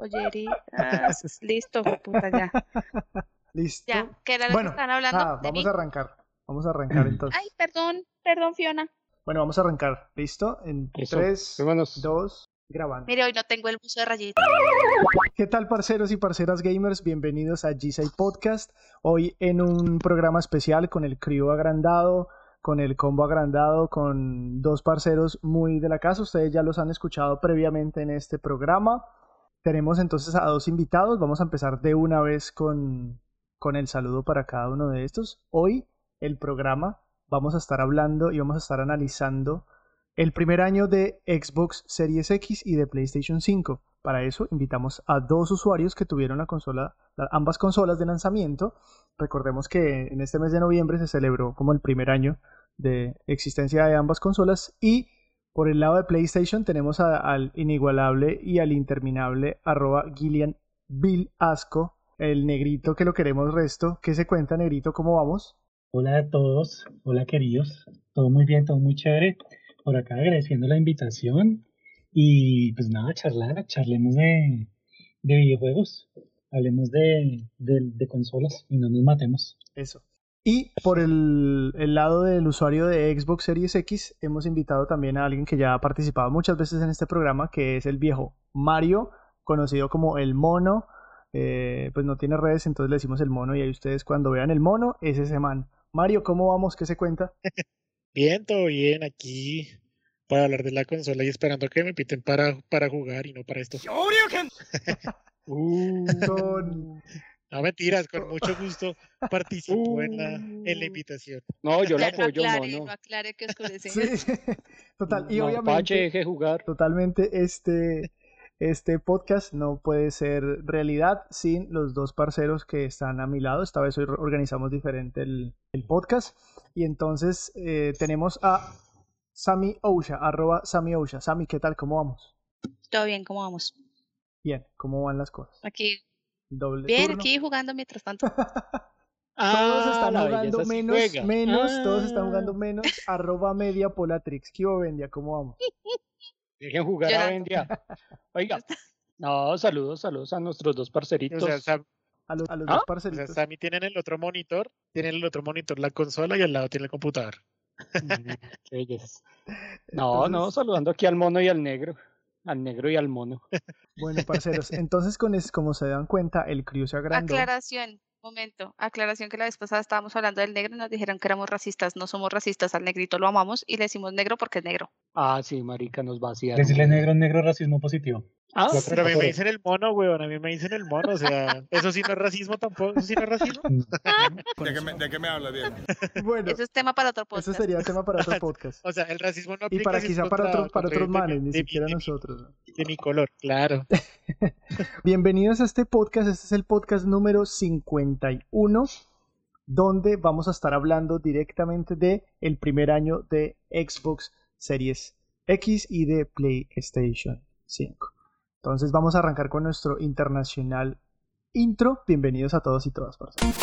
Oyeri. Ah, listo, puta, ya. Listo. Ya, ¿qué era lo bueno, que están hablando? ah, de vamos mí? a arrancar. Vamos a arrancar entonces. Ay, perdón, perdón, Fiona. Bueno, vamos a arrancar. ¿Listo? En Eso. 3, Vámonos. 2, grabando. Mire, hoy no tengo el buzo de rayita. ¿Qué tal, parceros y parceras gamers? Bienvenidos a G6 Podcast. Hoy en un programa especial con el crew agrandado, con el combo agrandado, con dos parceros muy de la casa. Ustedes ya los han escuchado previamente en este programa. Tenemos entonces a dos invitados. Vamos a empezar de una vez con, el saludo para cada uno de estos. Hoy el programa vamos a estar hablando y vamos a estar analizando el primer año de Xbox Series X y de PlayStation 5. Para eso invitamos a dos usuarios que tuvieron la consola, la- ambas consolas de lanzamiento. Recordemos que en este mes de noviembre se celebró como el primer año de existencia de ambas consolas y por el lado de PlayStation tenemos a- al inigualable y al interminable arroba Gillian Bill Asco, el negrito que lo queremos resto. ¿Qué se cuenta, negrito? ¿Cómo vamos? Hola a todos, hola queridos, todo muy bien, todo muy chévere. Por acá agradeciendo la invitación y pues nada, charlar, charlemos de, de videojuegos, hablemos de, de, de consolas y no nos matemos. Eso. Y por el, el lado del usuario de Xbox Series X, hemos invitado también a alguien que ya ha participado muchas veces en este programa, que es el viejo Mario, conocido como el mono. Eh, pues no tiene redes, entonces le decimos el mono y ahí ustedes cuando vean el mono, es ese man. Mario, ¿cómo vamos? ¿Qué se cuenta? Bien, todo bien, aquí para hablar de la consola y esperando que me piten para, para jugar y no para esto. Uh, Con... no mentiras, con mucho gusto participo en la, en la Uh. invitación. No, yo la no apoyo, mono. no aclare que oscurece. Sí, total. Y No, obviamente... Pache, deje jugar. Totalmente, este, este podcast no puede ser realidad sin los dos parceros que están a mi lado. Esta vez hoy organizamos diferente el, el podcast. Y entonces eh, tenemos a Sami Ousha, arroba Sami Ousha. Sami, ¿qué tal? ¿Cómo vamos? Todo bien, ¿cómo vamos? Bien, ¿cómo van las cosas? Aquí, Doble bien, turno. aquí jugando mientras tanto. Todos Ah, están jugando menos, juega. menos, todos están Ah. jugando menos. Arroba media polatrix. ¿Qué hubo, Vendia? ¿Cómo vamos? Dejen jugar a. Bendia. Oiga. No, saludos, saludos a nuestros dos O parceritos. sea, Sam- A los, a los ¿Ah? dos o sea, parceritos. Sammy tiene en el otro monitor, tiene en el otro monitor la consola y al lado tiene el computador. Mm, qué belleza. No, no, saludando aquí al mono y al negro. Al negro y al mono. Bueno, parceros, entonces con es, como se dan cuenta, el crew se agrandó. Aclaración, momento. Aclaración que la vez pasada estábamos hablando del negro y nos dijeron que éramos racistas. No somos racistas, al negrito lo amamos y le decimos negro porque es negro. Ah, sí, marica, nos vaciaron. Decirle negro, negro, racismo positivo. Ah, Pero a mí me dicen el mono, weón, a mí me dicen el mono, o sea, eso sí no es racismo tampoco, eso sí no es racismo. ¿De qué me, de qué me habla, Diego? Bueno, Eso es tema para otro podcast. eso sería tema para otro podcast. O sea, el racismo no Y aplica para si es quizá para otros, para otros manes, ni siquiera nosotros. ¿no? De mi color, claro. Bienvenidos a este podcast, este es el podcast número 51, donde vamos a estar hablando directamente de el primer año de Xbox Series X y de PlayStation 5. Entonces vamos a arrancar con nuestro internacional intro. Bienvenidos a todos y todas. parceros.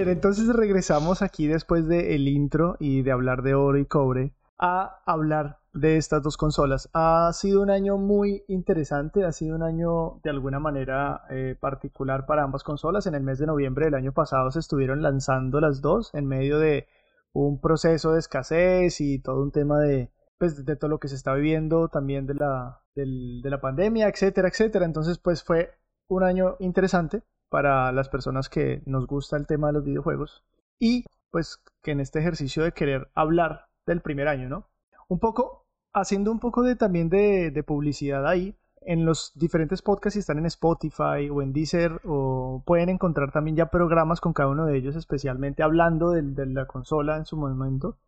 Bien, entonces regresamos aquí después del intro y de hablar de oro y cobre a hablar de estas dos consolas. Ha sido un año muy interesante, ha sido un año de alguna manera eh, particular para ambas consolas. En el mes de noviembre del año pasado se estuvieron lanzando las dos en medio de un proceso de escasez y todo un tema de, pues, de todo lo que se está viviendo, también de la, de la pandemia, etcétera, etcétera. Entonces, pues fue un año interesante para las personas que nos gusta el tema de los videojuegos y pues que en este ejercicio de querer hablar del primer año, ¿no? Un poco, haciendo un poco de también de, de publicidad ahí, en los diferentes podcasts, si están en Spotify o en Deezer, o pueden encontrar también ya programas con cada uno de ellos, especialmente hablando del- de, la consola en su momento.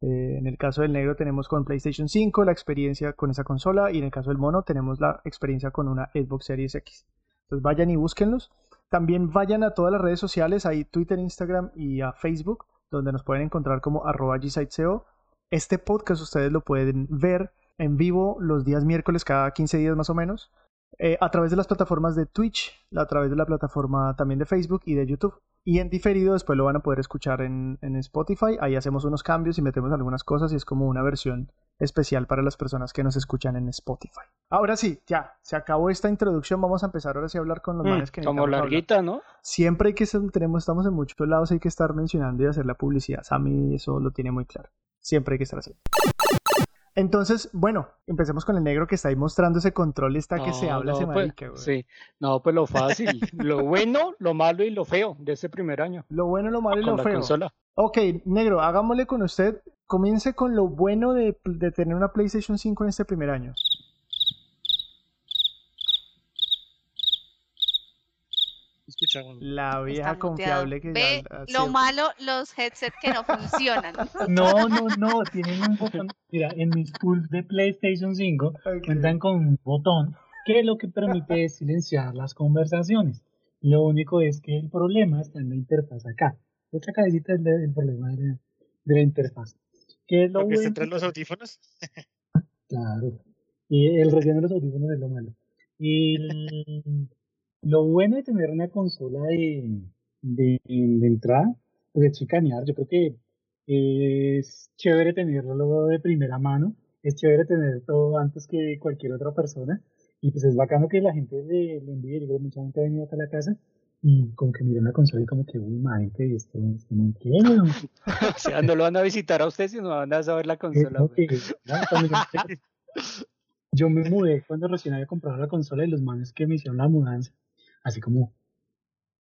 Eh, en el caso del negro tenemos con PlayStation 5 la experiencia con esa consola y en el caso del mono tenemos la experiencia con una Xbox Series X. Entonces vayan y búsquenlos. También vayan a todas las redes sociales, ahí Twitter, Instagram y a Facebook, donde nos pueden encontrar como arroba gsiteseo. Este podcast ustedes lo pueden ver en vivo los días miércoles cada 15 días más o menos, eh, a través de las plataformas de Twitch, a través de la plataforma también de Facebook y de YouTube. Y en diferido después lo van a poder escuchar en, en Spotify. Ahí hacemos unos cambios y metemos algunas cosas y es como una versión especial para las personas que nos escuchan en Spotify. Ahora sí, ya, se acabó esta introducción. Vamos a empezar ahora sí a hablar con los Mm, manes que como hablar. larguita, ¿no? Siempre hay que tenemos, estamos en muchos lados, hay que estar mencionando y hacer la publicidad. Sammy eso lo tiene muy claro. Siempre hay que estar así. Entonces, bueno, empecemos con el negro que está ahí mostrando ese control está que se habla no, ese pues, marica. Sí, no, pues lo fácil, lo bueno, lo malo y lo feo de ese primer año Lo bueno, lo malo y con lo la feo. consola. Ok, negro, hagámosle con usted. Comience con lo bueno de, de tener una PlayStation 5 en este primer año. Escuchamos. La vieja Está confiable muteado. que Ve ya- lo malo, los headsets que no funcionan. No, no, no, tienen un botón. Mira, en mis pools de PlayStation 5 Ok. cuentan con un botón que lo que permite es silenciar las conversaciones. Lo único es que el problema está en la interfaz acá. Esta cabecita es el problema de la, de la interfaz. ¿Qué es lo bueno? los audífonos. Claro. Y el relleno de los audífonos es lo malo. Y el- lo bueno de tener una consola de, de, de entrada, pues, de chicanear, yo creo que es chévere tenerlo de primera mano, es chévere tener todo antes que cualquier otra persona, y pues es bacano que la gente le, le envíe, yo creo que mucha gente ha venido acá a la casa, y como que miran la consola y como que, uy, madre, esto, esto no quiero. O sea, no lo van a visitar a usted, sino van a saber la consola. yo, yo me mudé cuando recién había comprado la consola y los manes que me hicieron la mudanza, así como,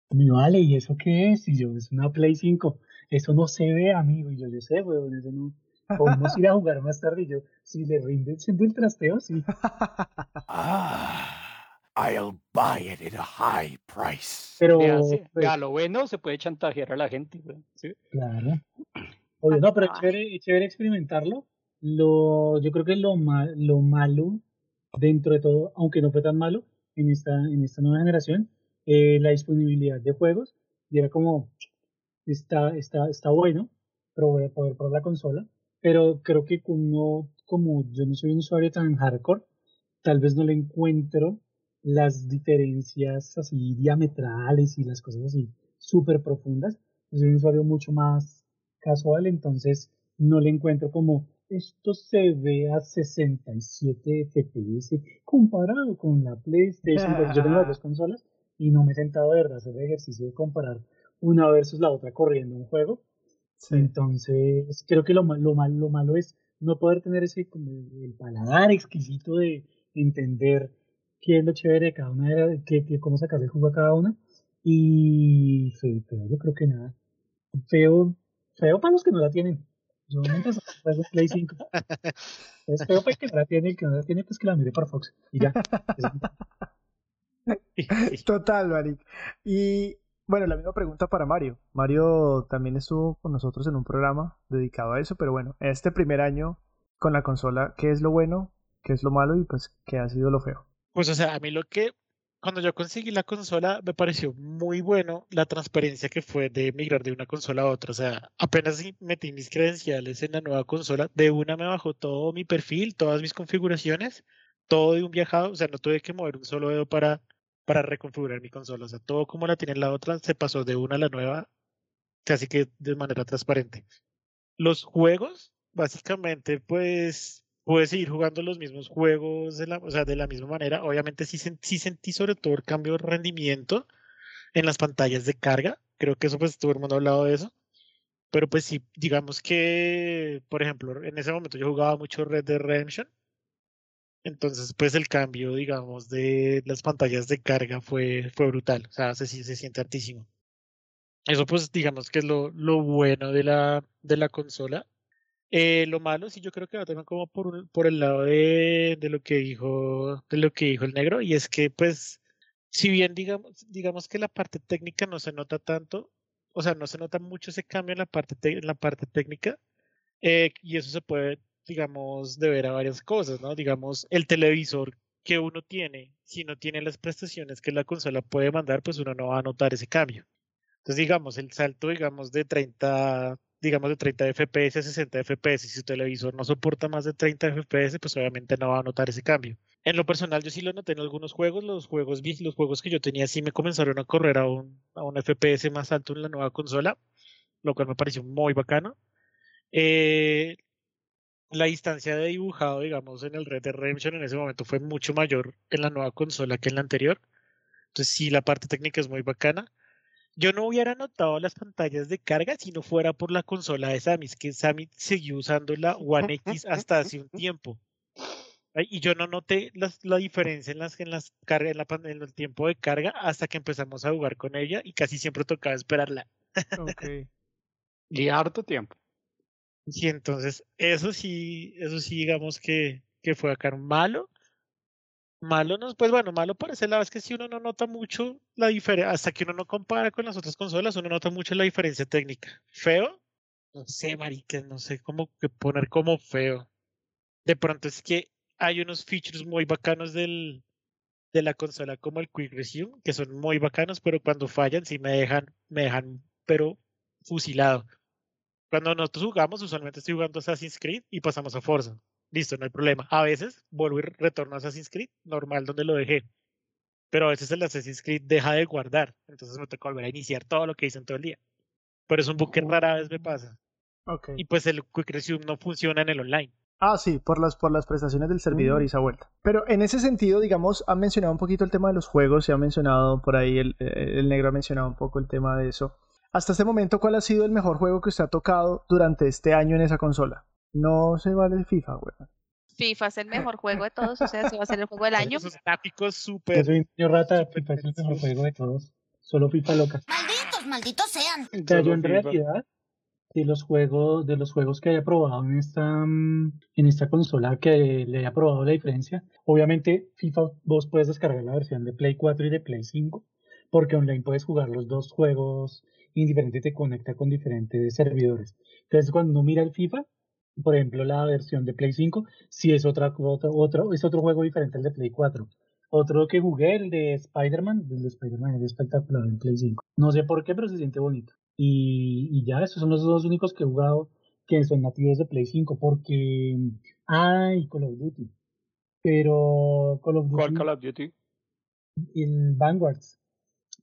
me vale, ¿y eso qué es? Y yo, es una Play 5, eso no se ve, amigo, y yo, yo sé, weón, eso no, podemos ir a jugar más tarde, y yo, si le rinde siendo el trasteo, sí, Ah, I'll buy it at a high price. pero, pues, vea, lo bueno se puede chantajear a la gente. güey, ¿sí? Claro. Obvio, no, pero es chévere, es chévere experimentarlo. Lo, yo creo que lo, ma- lo malo, dentro de todo, aunque no fue tan malo en esta, en esta nueva generación, eh, la disponibilidad de juegos. Y era como, está, está, está bueno, pero voy a poder probar la consola. Pero creo que como, como yo no soy un usuario tan hardcore, tal vez no le encuentro las diferencias así diametrales y las cosas así súper profundas. Yo soy un usuario mucho más casual, entonces no le encuentro como esto se ve a 67 FPS comparado con la PlayStation. porque yo tengo las dos consolas y no me he sentado de verdad a hacer el ejercicio de comparar una versus la otra corriendo un juego. Sí. Entonces, creo que lo, ma- lo, mal- lo malo es no poder tener ese como el paladar exquisito de entender qué es lo chévere de cada una, de la- qué, qué- cómo sacarle el jugo a cada una. Y feo, feo, yo creo que nada. Feo, feo para los que no la tienen. Yo nunca juego Play 5. Es feo para que no la tiene, el que no la tiene, pues que la mire por Fox. Y ya. Total, Maric. Y bueno, la misma pregunta para Mario. Mario también estuvo con nosotros en un programa dedicado a eso, pero bueno, este primer año con la consola, ¿qué es lo bueno? ¿Qué es lo malo? Y pues, ¿qué ha sido lo feo? Pues, o sea, a mí lo que, cuando yo conseguí la consola, me pareció muy bueno la transparencia que fue de migrar de una consola a otra. O sea, apenas metí mis credenciales en la nueva consola, de una me bajó todo mi perfil, todas mis configuraciones, todo de un viajado. O sea, no tuve que mover un solo dedo para, para reconfigurar mi consola. O sea, todo como la tiene la otra, se pasó de una a la nueva, casi que de manera transparente. Los juegos, básicamente, pues pude seguir jugando los mismos juegos de la, o sea, de la misma manera. Obviamente sí, sí sentí sobre todo el cambio de rendimiento en las pantallas de carga. Creo que eso pues todo el mundo ha hablado de eso. Pero pues sí, digamos que, por ejemplo, en ese momento yo jugaba mucho Red Dead Redemption. Entonces, pues el cambio, digamos, de las pantallas de carga fue, fue brutal. O sea, se, se siente altísimo. Eso pues digamos que es lo, lo bueno de la, de la consola. Eh, lo malo sí yo creo que va también como por, por el lado de, de lo que dijo, de lo que dijo el negro, y es que pues, si bien digamos, digamos que la parte técnica no se nota tanto, o sea, no se nota mucho ese cambio en la parte, te- en la parte técnica, eh, y eso se puede, digamos, deber a varias cosas, ¿no? Digamos, el televisor que uno tiene, si no tiene las prestaciones que la consola puede mandar, pues uno no va a notar ese cambio. Entonces, digamos, el salto, digamos, de 30, digamos, de 30 FPS a 60 FPS. Si su televisor no soporta más de 30 FPS, pues obviamente no va a notar ese cambio. En lo personal, yo sí lo noté en algunos juegos. Los juegos, los juegos que yo tenía sí me comenzaron a correr a un, a un FPS más alto en la nueva consola, lo cual me pareció muy bacano. Eh, la distancia de dibujado, digamos, en el Red Dead Redemption en ese momento fue mucho mayor en la nueva consola que en la anterior. Entonces sí, la parte técnica es muy bacana. Yo no hubiera notado las pantallas de carga si no fuera por la consola de Sammy, es que Sammy siguió usando la One X hasta hace un tiempo. Y yo no noté las- la diferencia en las en las carga, en, la, en el tiempo de carga hasta que empezamos a jugar con ella y casi siempre tocaba esperarla. Ok. Y harto tiempo. Sí, entonces, eso sí, eso sí, digamos que, que fue acá malo. Malo no, pues bueno, malo por ese lado es que si uno no nota mucho la diferencia, hasta que uno no compara con las otras consolas, uno nota mucho la diferencia técnica. Feo, no sé, marica, no sé cómo poner como feo. De pronto es que hay unos features muy bacanos del, de la consola como el Quick Resume, que son muy bacanos, pero cuando fallan sí me dejan, me dejan, pero fusilado. Cuando nosotros jugamos, usualmente estoy jugando Assassin's Creed y pasamos a Forza. Listo, no hay problema. A veces vuelvo y retorno a Assassin's Creed, normal donde lo dejé. Pero a veces el Assassin's Creed deja de guardar, entonces me toca volver a iniciar todo lo que hice en todo el día. Pero es un bug que rara vez me pasa. Ok. Y pues el Quick Resume no funciona en el online. Ah, sí, por las, por las prestaciones del servidor y esa vuelta. Pero en ese sentido, digamos, han mencionado un poquito el tema de los juegos, se ha mencionado por ahí, el, eh, el negro ha mencionado un poco el tema de eso. Hasta este momento, ¿cuál ha sido el mejor juego que usted ha tocado durante este año en esa consola? No se vale el FIFA, güey. FIFA es el mejor juego de todos, o sea, se va a ser el juego del año. Esos gráficos Yo súper. soy un niño rata, FIFA es el mejor juego de todos. Solo FIFA loca. Malditos, malditos sean. O sea, yo en realidad, de los juegos, de los juegos que haya probado en esta, mm, en esta consola que le haya probado la diferencia, obviamente FIFA vos puedes descargar la versión de Play 4 y de Play 5, porque online puedes jugar los dos juegos indiferente y te conecta con diferentes servidores. Entonces cuando uno mira el FIFA, por ejemplo la versión de Play 5, sí es otra, otra, otro, es otro juego diferente al de Play 4. Otro que jugué, el de Spider-Man, el de Spider-Man es espectacular en Play 5. No sé por qué, pero se siente bonito. Y, y ya, esos son los dos únicos que he jugado que son nativos de Play 5, porque... Ay, Call of Duty. Pero Call of Duty, ¿Cuál Call of Duty? el Vanguards.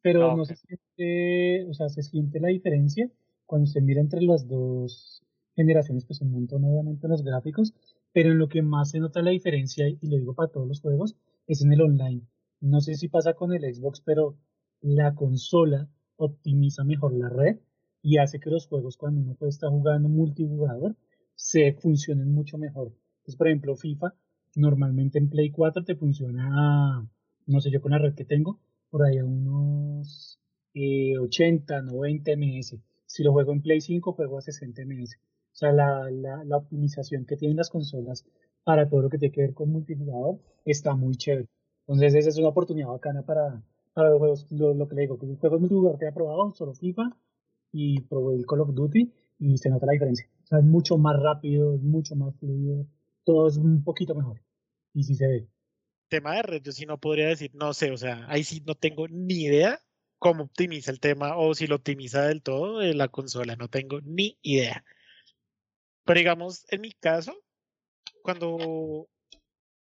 Pero Ah, no se siente, o sea, se siente la diferencia cuando se mira entre las dos generaciones, pues un montón obviamente los gráficos, pero en lo que más se nota la diferencia, y lo digo para todos los juegos, es en el online. No sé si pasa con el Xbox, pero la consola optimiza mejor la red y hace que los juegos cuando uno puede estar jugando multijugador se funcionen mucho mejor. Entonces, por ejemplo, FIFA normalmente en Play 4 te funciona, no sé yo con la red que tengo, por ahí a unos eh, 80, 90 ms. Si lo juego en Play 5, juego a 60 ms. O sea, la, la, la optimización que tienen las consolas para todo lo que tiene que ver con multijugador está muy chévere. Entonces, esa es una oportunidad bacana para, para los juegos. Lo, lo que le digo, que los juegos multijugador que he probado, solo FIFA y probé el Call of Duty y se nota la diferencia. O sea, es mucho más rápido, es mucho más fluido, todo es un poquito mejor. Y sí se ve. tema de red, yo sí no podría decir, no sé, o sea, ahí sí no tengo ni idea cómo optimiza el tema o si lo optimiza del todo de la consola, no tengo ni idea. Pero digamos, en mi caso, cuando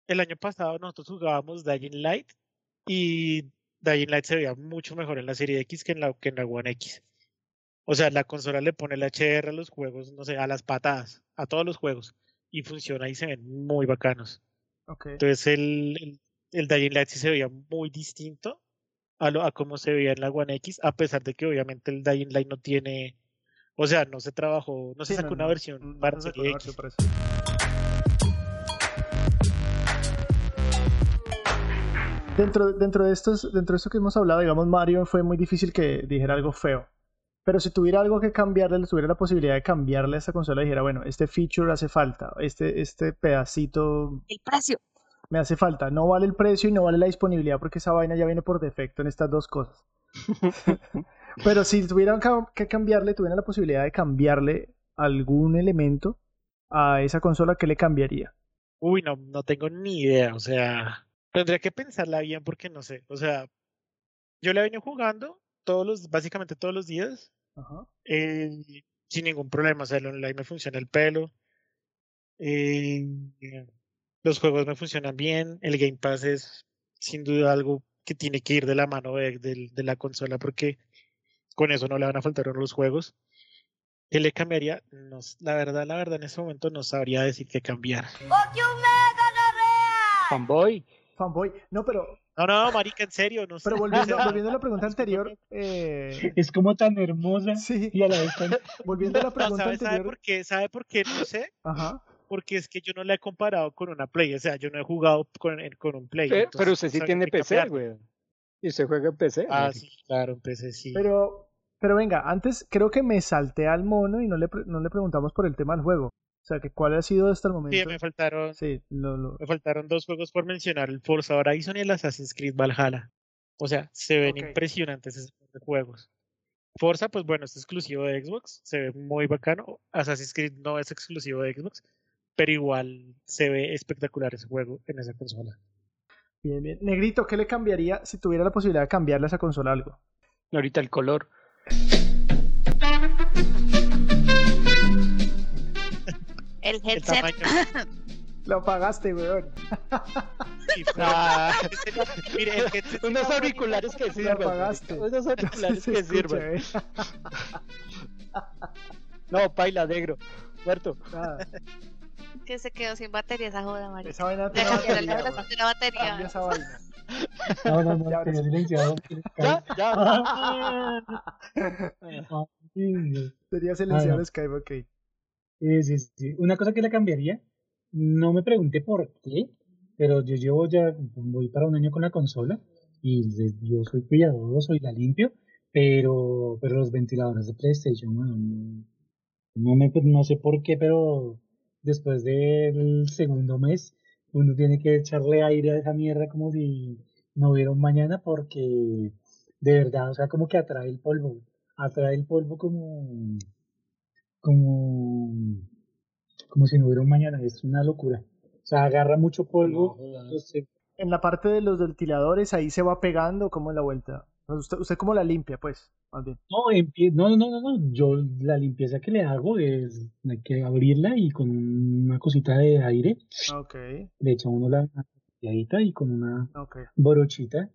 el año pasado nosotros jugábamos Dying Light y Dying Light se veía mucho mejor en la serie X que en la, que en la One X. O sea, la consola le pone el HDR a los juegos, no sé, a las patadas, a todos los juegos, y funciona y se ven muy bacanos. Ok. Entonces el, el, el Dying Light sí se veía muy distinto a, lo, a cómo se veía en la One X, a pesar de que obviamente el Dying Light no tiene, o sea, no se trabajó, no se Sí, sacó no, una versión no para serie X. Dentro, dentro, de estos, dentro de esto que hemos hablado, digamos, Mario fue muy difícil que dijera algo feo. Pero si tuviera algo que cambiarle, le tuviera la posibilidad de cambiarle a esta consola, dijera, bueno, este feature hace falta, este, este pedacito El precio. me hace falta. No vale el precio y no vale la disponibilidad porque esa vaina ya viene por defecto en estas dos cosas. Pero si tuvieran que cambiarle, tuvieran la posibilidad de cambiarle algún elemento a esa consola, ¿qué le cambiaría? Uy, no, no tengo ni idea, o sea, tendría que pensarla bien porque no sé, o sea, yo la he venido jugando todos los, básicamente todos los días, Ajá. eh, sin ningún problema. O sea, el online me funciona el pelo. eh, los juegos me funcionan bien. El Game Pass es sin duda algo que tiene que ir de la mano de, de- de la consola porque con eso no le van a faltar los juegos. ¿Qué le cambiaría? No la verdad, la verdad, en ese momento no sabría decir qué cambiar. Fanboy. Fanboy. No, pero, No, no, marica, en serio, no sé. pero volviendo, volviendo a la pregunta anterior, eh, Es como tan hermosa sí, y a la vez tan... volviendo a la pregunta ¿sabe, sabe anterior, por qué? ¿Sabe por qué? No sé. ajá, Porque es que yo no la he comparado con una Play. O sea, yo no he jugado con, con un Play. Pe- entonces pero usted sí tiene PC, güey. Y usted juega en PC. Ah, sí, claro, en PC sí. pero, pero venga, antes creo que me salté al mono y no le, no le preguntamos por el tema del juego. O sea, que cuál ha sido hasta el Sí, momento. me faltaron, Sí, lo, lo- me faltaron dos juegos por mencionar, el Forza Horizon y el Assassin's Creed Valhalla. O sea, se ven impresionantes esos juegos. Forza, pues bueno, es exclusivo de Xbox, se ve muy bacano. Assassin's Creed no es exclusivo de Xbox, pero igual se ve espectacular ese juego en esa consola. Bien, bien. Negrito, ¿qué le cambiaría si tuviera la posibilidad de cambiarle a esa consola algo? Ahorita el color. El headset. tamaño. Lo apagaste, weón. sí, Ah. Mire, el headset sí Unos auriculares que sirven. Unos auriculares Se que escucha, sirven. ¿eh? No, paila, negro. Muerto. Nada, Que se quedó sin batería esa joda, María. esa vaina tiene batería, la batería. Cambia esa vaina. No, no, no, Ya, silenciado. Ya, ya. Sería silenciado. Skype, ok. Sí, sí, sí. Una cosa que le cambiaría, no me pregunté por qué, pero yo llevo ya, voy para un año con la consola y yo soy cuidadoso y la limpio, pero, pero los ventiladores de PlayStation, bueno, no, no me, no sé por qué, pero después del segundo mes uno tiene que echarle aire a esa mierda como si no hubiera un mañana porque de verdad, o sea, como que atrae el polvo, atrae el polvo como como, como si no hubiera un mañana, es una locura. O sea, agarra mucho polvo. entonces, En la parte de los ventiladores, ahí se va pegando, como en la vuelta. Pues Usted, usted cómo la limpia, pues, más bien. no, no, no, no, yo la limpieza que le hago es, hay que abrirla y con una cosita de aire Ok, le echa uno la limpiadita y con una ok. borochita,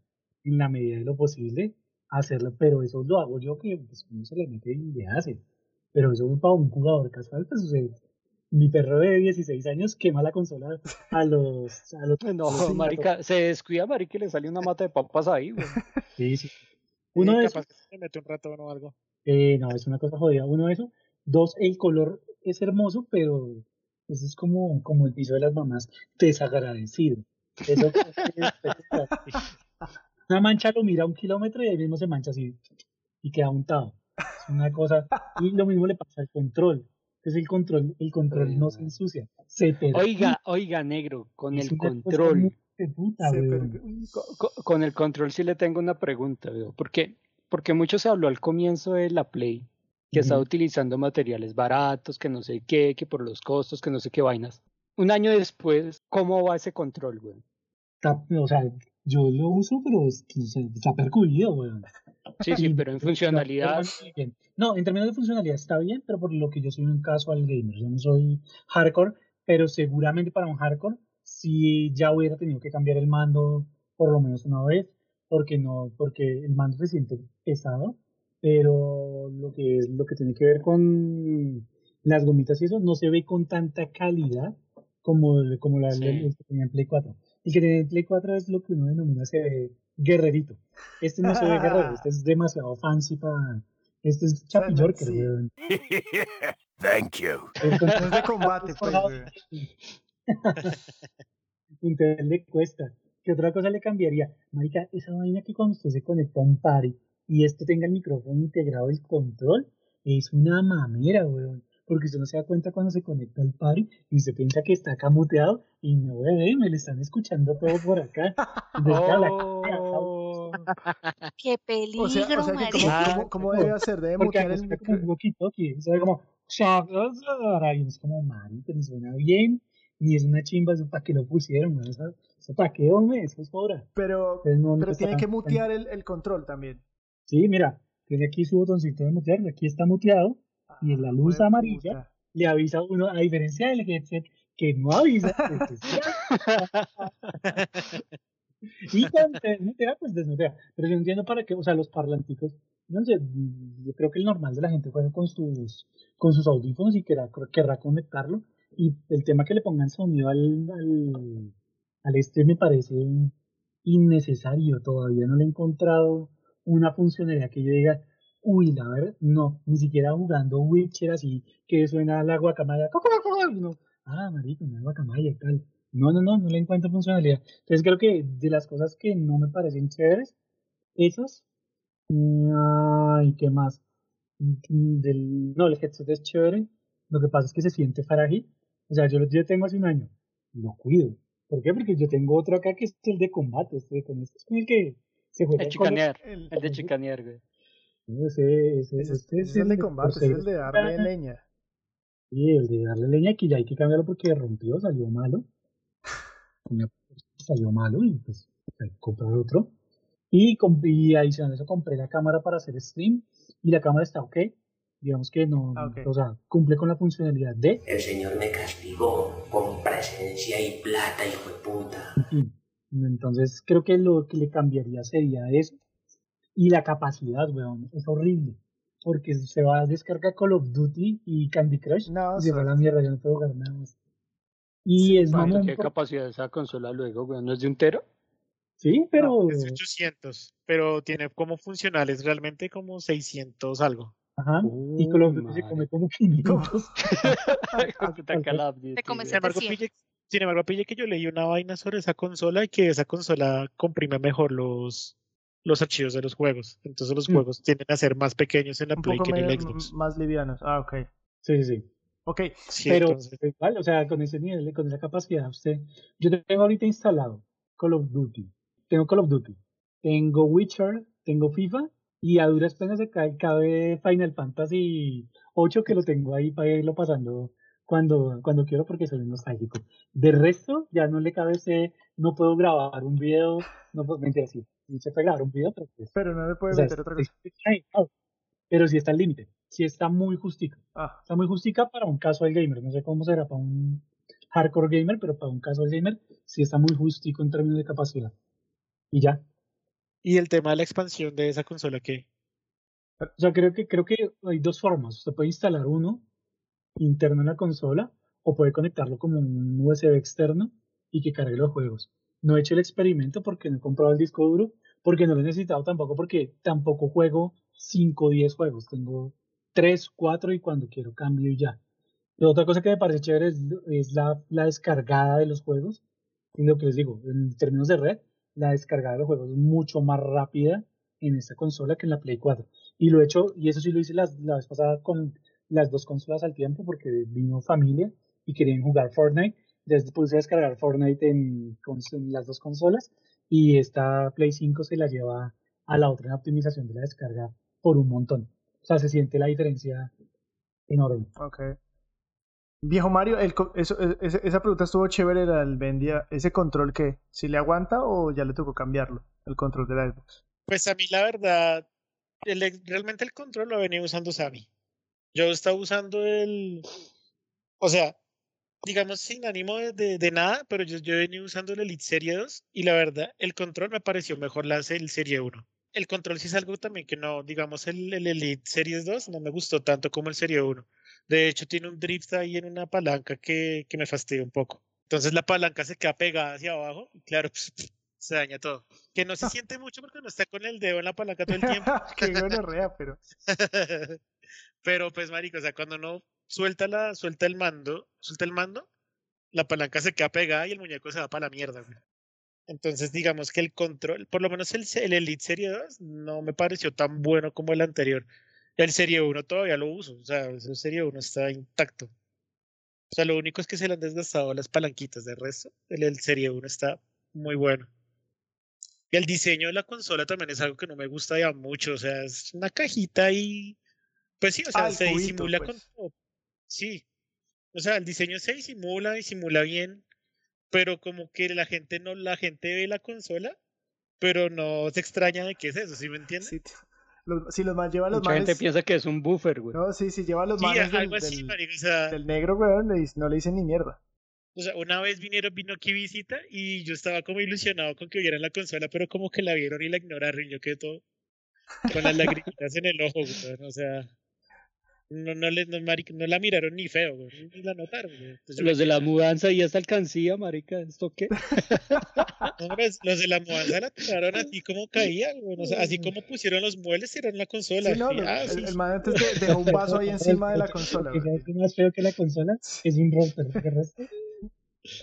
en la medida de lo posible, hacerlo, pero eso lo hago yo que pues, uno se le mete y le hace. Pero eso para un jugador casual, pues, sea, mi perro de 16 años quema la consola a los, a los No, marica, se descuida, marica, y le sale una mata de papas ahí, güey. Sí, sí. Uno de capaz esos, que se mete un ratón o algo. eh, no, es una cosa jodida. Uno de esos. Dos, el color es hermoso, pero eso es como, como el piso de las mamás, desagradecido. Eso, una mancha lo mira a un kilómetro y ahí mismo se mancha así y queda untado. Es una cosa. Y lo mismo le pasa al control. Entonces el control, el control no se ensucia, se. Oiga, oiga, negro, con Es el control. puta, Con el control sí le tengo una pregunta, veo. Porque, porque mucho se habló al comienzo de la Play, que estaba utilizando materiales baratos, que no sé qué, que por los costos, que no sé qué vainas. Un año después, ¿cómo va ese control, güey? Está- o sea, yo lo uso, pero es- o sea, está percudido, weón. Sí, sí, pero en pero- funcionalidad. No, en términos de funcionalidad está bien, pero por lo que yo soy un casual gamer, yo no soy hardcore, pero seguramente para un hardcore sí ya hubiera tenido que cambiar el mando por lo menos una vez, porque no, porque el mando se siente pesado, pero lo que es lo que tiene que ver con las gomitas y eso no se ve con tanta calidad como, como la, Sí. el, el que tenía en Play 4. El que tenía en Play 4 es lo que uno denomina se ve guerrerito. Este no se ve guerrero, este es demasiado fancy para. Este es Chapi Suena, Yorker, sí. weón. Thank you. No es de combate, pues. Entonces le cuesta. ¿Qué otra cosa le cambiaría? Marica, esa vaina que cuando usted se conecta a un party y este tenga el micrófono integrado el control, es una mamera, weón. Porque usted no se da cuenta cuando se conecta al party y usted piensa que está acá muteado y no, bebé, me lo están escuchando todo por acá. Oh. ¡Qué peligro, O sea, o sea que! ¿cómo, cómo, debe hacer? Debe mutear el walkie-talkie, se ve como y es como marica, ni suena bien, ni es una chimba, eso para que lo pusieron, ¿no? eso, eso para qué, hombre, eso es obra. Pero, no- pero tiene que mutear el, el control también. Sí, mira, tiene aquí su botoncito de mutear, aquí está muteado, y en la luz Jue amarilla puta. le avisa a uno, a diferencia del headset que no avisa. y cuando te desmutea, pues desmutea. Pero yo entiendo para qué, o sea, los parlanticos, no sé, yo creo que el normal de la gente juega con sus, con sus audífonos y querrá, querrá conectarlo. Y el tema que le pongan sonido al, al, al este me parece innecesario. Todavía no le he encontrado una funcionalidad que yo diga, uy, la verdad, no, ni siquiera jugando Witcher así, que suena la guacamaya, no, ah, marico, una guacamaya y tal. No, no, no, no le encuentro funcionalidad. Entonces creo que de las cosas que no me parecen chéveres, esas, ay, ¿qué más? Del, no, el headset es chévere, lo que pasa es que se siente frágil. O sea, yo lo yo tengo hace un año, lo cuido. ¿Por qué? Porque yo tengo otro acá que es el de combate, este, con este es con el que se juega El chicanear, El- el de chicanear, güey. Ese, ese, ese, este ese es el de combate, ese es el de darle leña. Sí, el de darle leña que ya hay que cambiarlo porque rompió, salió malo. Salió malo y pues hay que comprar otro. Y, y adicional a eso compré la cámara para hacer stream y la cámara está ok. Digamos que no, Ah, ok. o sea, cumple con la funcionalidad de, El Señor me castigó con presencia y plata, hijo de puta. Entonces creo que lo que le cambiaría sería eso. Y la capacidad, weón, es horrible. Porque se va a descargar Call of Duty y Candy Crush No, y se va a la mierda, yo no puedo jugar nada más. Y es vale, mamón ¿Qué por- capacidad esa consola luego, güey? ¿No es de un tero? Sí, pero. Es 800, pero tiene como funcionales realmente como 600 algo. Ajá. y Call of Duty se come como 500. Puta Call of Duty, Te come güey. Sin embargo, 700. pille, sin embargo, pille que yo leí una vaina sobre esa consola y que esa consola comprime mejor los, los archivos de los juegos. Entonces los Mm. juegos tienden a ser más pequeños en la Un Play poco que en el Xbox. más livianos. Ah, ok. Sí, sí, sí. Ok, Sí, pero entonces- igual, o sea, con ese nivel, con esa capacidad, usted. Yo tengo ahorita instalado Call of Duty. Tengo Call of Duty. Tengo Witcher. Tengo FIFA. Y a duras penas se cae, cabe Final Fantasy 8 que lo tengo ahí para irlo pasando cuando, cuando quiero porque soy nostálgico. De resto, ya no le cabe ese, no puedo grabar un video, no puedo, mentira, sí, se puede grabar un video, pero pues, pero no le puede o sea, meter otra cosa. pero sí está al límite, sí está muy justica. Ah, Está muy justica para un casual gamer. No sé cómo será para un hardcore gamer, pero para un casual gamer sí está muy justico en términos de capacidad. Y ya. Y el tema de la expansión de esa consola que O sea, creo que, creo que hay dos formas. Usted puede instalar uno interno en la consola o puede conectarlo como un USB externo y que cargue los juegos. No he hecho el experimento porque no he comprado el disco duro, porque no lo he necesitado tampoco, porque tampoco juego 5 o 10 juegos. Tengo 3, 4 y cuando quiero cambio y ya. Y otra cosa que me parece chévere es, es la, la descargada de los juegos. Y lo que les digo, en términos de red, la descargada de los juegos es mucho más rápida en esta consola que en la Play 4. Y lo he hecho, y eso sí lo hice las- la vez pasada con las dos consolas al tiempo, porque vino familia y querían jugar Fortnite. Desde puse a descargar Fortnite en, las dos consolas, y esta Play 5 se la lleva a la otra en optimización de la descarga por un montón. O sea, se siente la diferencia enorme. ok. Viejo Mario, el co- eso- e- ese- esa pregunta estuvo chévere, la del Vendia. ¿Ese control qué? ¿Si le aguanta o ya le tocó cambiarlo? El control de la Xbox. Pues a mí la verdad, el realmente el control lo venía usando Sammy. Yo estaba usando el, o sea, digamos sin ánimo de, de- de nada, pero yo, yo venía usando el Elite Serie 2 y la verdad, el control me pareció mejor la el Serie 1. El control sí es algo también que no, digamos el, el Elite Series 2 no me gustó tanto como el Serie 1. De hecho, tiene un drift ahí en una palanca que, que me fastidia un poco. Entonces la palanca se queda pegada hacia abajo y claro, se daña todo. Que no se siente mucho porque no está con el dedo en la palanca todo el tiempo. Qué gonorrea, pero. Pero pues, marico, o sea, cuando uno suelta la, suelta el mando, suelta el mando, la palanca se queda pegada y el muñeco se va para la mierda, güey. Entonces, digamos que el control, por lo menos el, el Elite Serie 2, no me pareció tan bueno como el anterior. El Serie 1 todavía lo uso, o sea, el Serie 1 está intacto. O sea, lo único es que se le han desgastado las palanquitas, de resto, el, el Serie 1 está muy bueno. Y el diseño de la consola también es algo que no me gusta ya mucho, o sea, es una cajita y pues sí, o sea, Ah, se cubito, disimula pues. con todo. Sí. O sea, el diseño se disimula, disimula bien, pero como que la gente no, la gente ve la consola, pero no se extraña de qué es eso, ¿sí me entiendes? Sí, Los- si los más lleva los Mucha gente manes. piensa que es un buffer, güey. No, sí, si lleva los Sí, manes del, algo así, del- o sea, del negro, weón, le dic- no le dicen ni mierda. o sea, una vez vinieron, vino aquí visita y yo estaba como ilusionado con que vieran la consola, pero como que la vieron y la ignoraron y yo quedé todo con las lagrimitas en el ojo, weón, o sea, no, no, le, no, marica, no la miraron ni feo, ni la notaron. Entonces me Los de la mudanza y esta alcancía, marica, ¿esto qué? No, los, los de la mudanza la tiraron así como caía, weón, o sea, así como pusieron los muebles, tiraron la consola. Sí, no, y, ah, el, sí, el man antes de- dejó un vaso ahí encima de la consola, weón. es más feo que la consola es un router. ¿qué resto?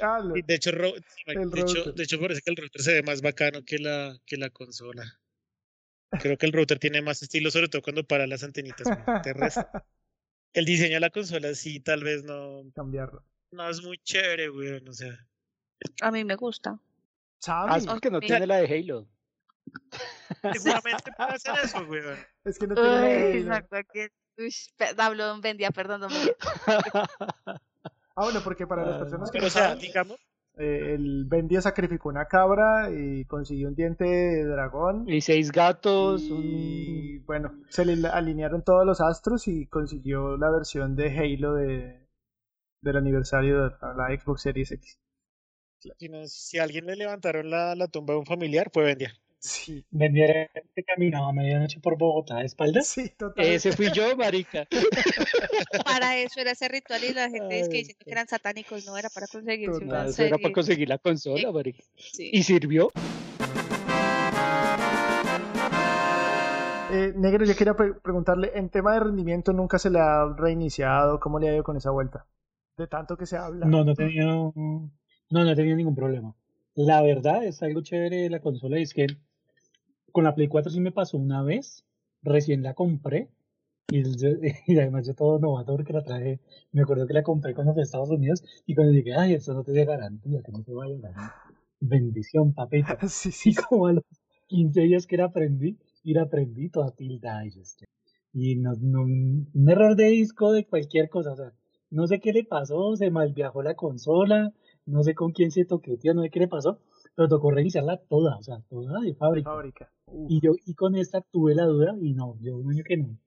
Ah, lo- Y de hecho, ro- de, hecho, router. de hecho parece que el router se ve más bacano que la, que la consola. Creo que el router tiene más estilo, sobre todo cuando para las antenitas. güey. El diseño de la consola sí, tal vez no, cambiarlo. no es muy chévere, güey. O sea, A mí me gusta. Xavi, Ah, es porque no tiene la de Halo. seguramente puede hacer eso, güey. es que no tiene la de- exacto, aquí- uy, vendía, perdón. Ah, bueno, porque para las Ah, personas que Pero, no o sea, saben, digamos, eh, el Bendia sacrificó una cabra y consiguió un diente de dragón. y seis gatos, un... Y bueno, se le alinearon todos los astros y consiguió la versión de Halo de, del aniversario de la Xbox Series X. si, no- si a alguien le levantaron la, la tumba de un familiar, fue Bendia. Sí, Vendiera que caminaba a medianoche por Bogotá de espaldas. sí, total. Ese fui yo, marica. Para eso era ese ritual y la gente es que diciendo que eran satánicos, no era para una No, eso era para conseguir la consola, marica. Sí. Y sirvió. Eh, Negro, yo quería pre- preguntarle, en tema de rendimiento, ¿nunca se le ha reiniciado? ¿Cómo le ha ido con esa vuelta? De tanto que se habla. No, no he tenido, no, no he tenido ningún problema. La verdad es algo chévere de la consola y es que con la Play 4 sí me pasó una vez, recién la compré y, además yo todo novato porque la traje, me acuerdo que la compré cuando fui a Estados Unidos y cuando llegué, ay, eso no te de garantía, que no te vaya a ganar. Bendición, papito. Sí, sí, Y como a los 15 días que la aprendí, y la aprendí toda tilda y, este, y no, no- un error de disco de cualquier cosa, o sea, no sé qué le pasó, se malviajó la consola, no sé con quién se toqueteó, no sé qué le pasó, pero tocó reiniciarla toda, o sea, toda de fábrica. fábrica. Y yo, y con esta tuve la duda, y no, yo un año que no.